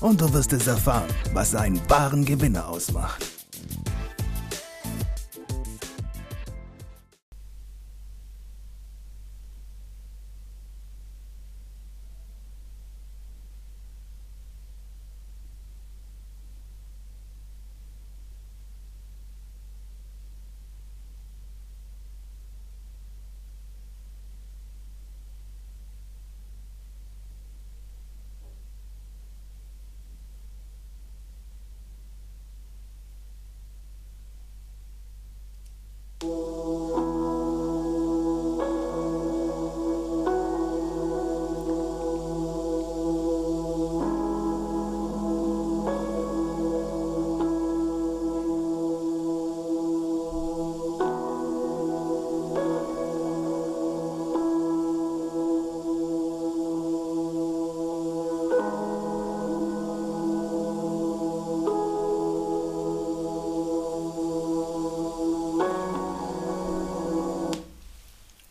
und du wirst es erfahren, was einen wahren Gewinner ausmacht.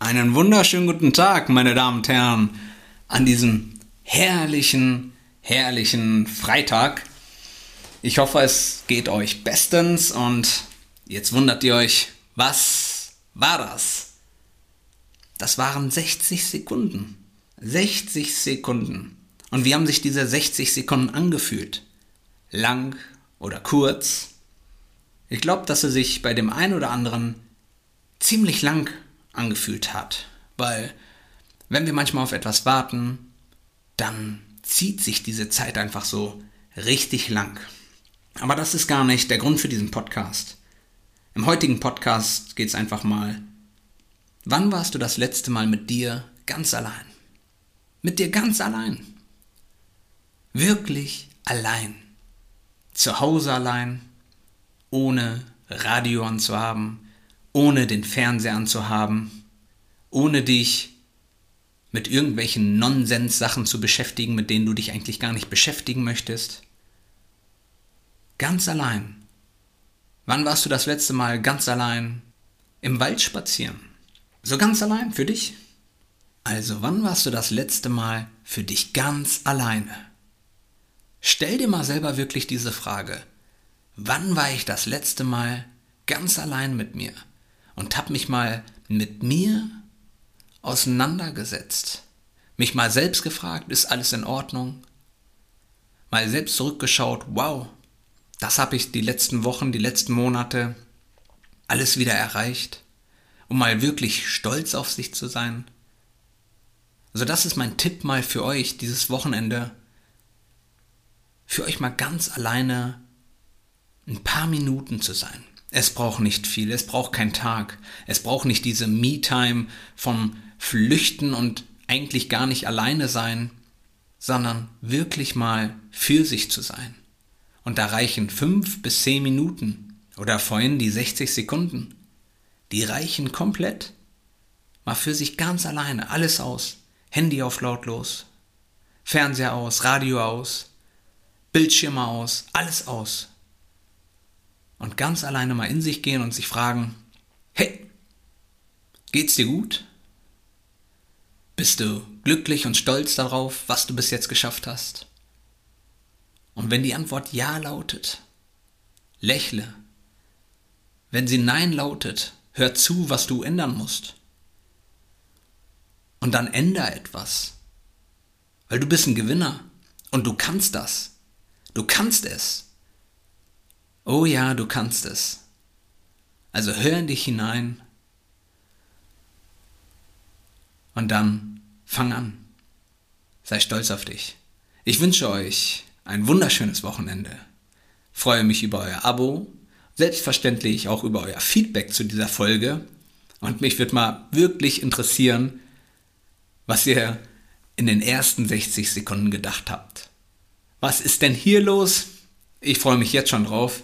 Einen wunderschönen guten Tag, meine Damen und Herren, an diesem herrlichen, herrlichen Freitag. Ich hoffe, es geht euch bestens und jetzt wundert ihr euch, was war das? Das waren 60 Sekunden. 60 Sekunden. Und wie haben sich diese 60 Sekunden angefühlt? Lang oder kurz? Ich glaube, dass sie sich bei dem einen oder anderen ziemlich lang angefühlt hat. Weil wenn wir manchmal auf etwas warten, dann zieht sich diese Zeit einfach so richtig lang. Aber das ist gar nicht der Grund für diesen Podcast. Im heutigen Podcast geht es einfach mal, wann warst du das letzte Mal mit dir ganz allein? Mit dir ganz allein. Wirklich allein. Zu Hause allein, ohne Radio anzuhaben, ohne den Fernseher anzuhaben, ohne dich mit irgendwelchen Nonsens-Sachen zu beschäftigen, mit denen du dich eigentlich gar nicht beschäftigen möchtest. Ganz allein. Wann warst du das letzte Mal ganz allein im Wald spazieren? So ganz allein für dich? Also wann warst du das letzte Mal für dich ganz alleine? Stell dir mal selber wirklich diese Frage. Wann war ich das letzte Mal ganz allein mit mir? Und habe mich mal mit mir auseinandergesetzt. Mich mal selbst gefragt, ist alles in Ordnung? Mal selbst zurückgeschaut, wow, das habe ich die letzten Wochen, die letzten Monate alles wieder erreicht, um mal wirklich stolz auf sich zu sein. Also das ist mein Tipp mal für euch dieses Wochenende, für euch mal ganz alleine ein paar Minuten zu sein. Es braucht nicht viel, es braucht keinen Tag, es braucht nicht diese Me-Time vom Flüchten und eigentlich gar nicht alleine sein, sondern wirklich mal für sich zu sein. Und da reichen fünf bis zehn Minuten oder vorhin die 60 Sekunden. Die reichen komplett. Mal für sich ganz alleine, alles aus. Handy auf lautlos, Fernseher aus, Radio aus, Bildschirme aus, alles aus und ganz alleine mal in sich gehen und sich fragen, hey, geht's dir gut? Bist du glücklich und stolz darauf, was du bis jetzt geschafft hast? Und wenn die Antwort Ja lautet, lächle. Wenn sie Nein lautet, hör zu, was du ändern musst. Und dann änder etwas. Weil du bist ein Gewinner und du kannst das. Du kannst es. Oh ja, du kannst es. Also hör in dich hinein und dann fang an. Sei stolz auf dich. Ich wünsche euch ein wunderschönes Wochenende. Freue mich über euer Abo, selbstverständlich auch über euer Feedback zu dieser Folge und mich wird mal wirklich interessieren, was ihr in den ersten 60 Sekunden gedacht habt. Was ist denn hier los? Ich freue mich jetzt schon drauf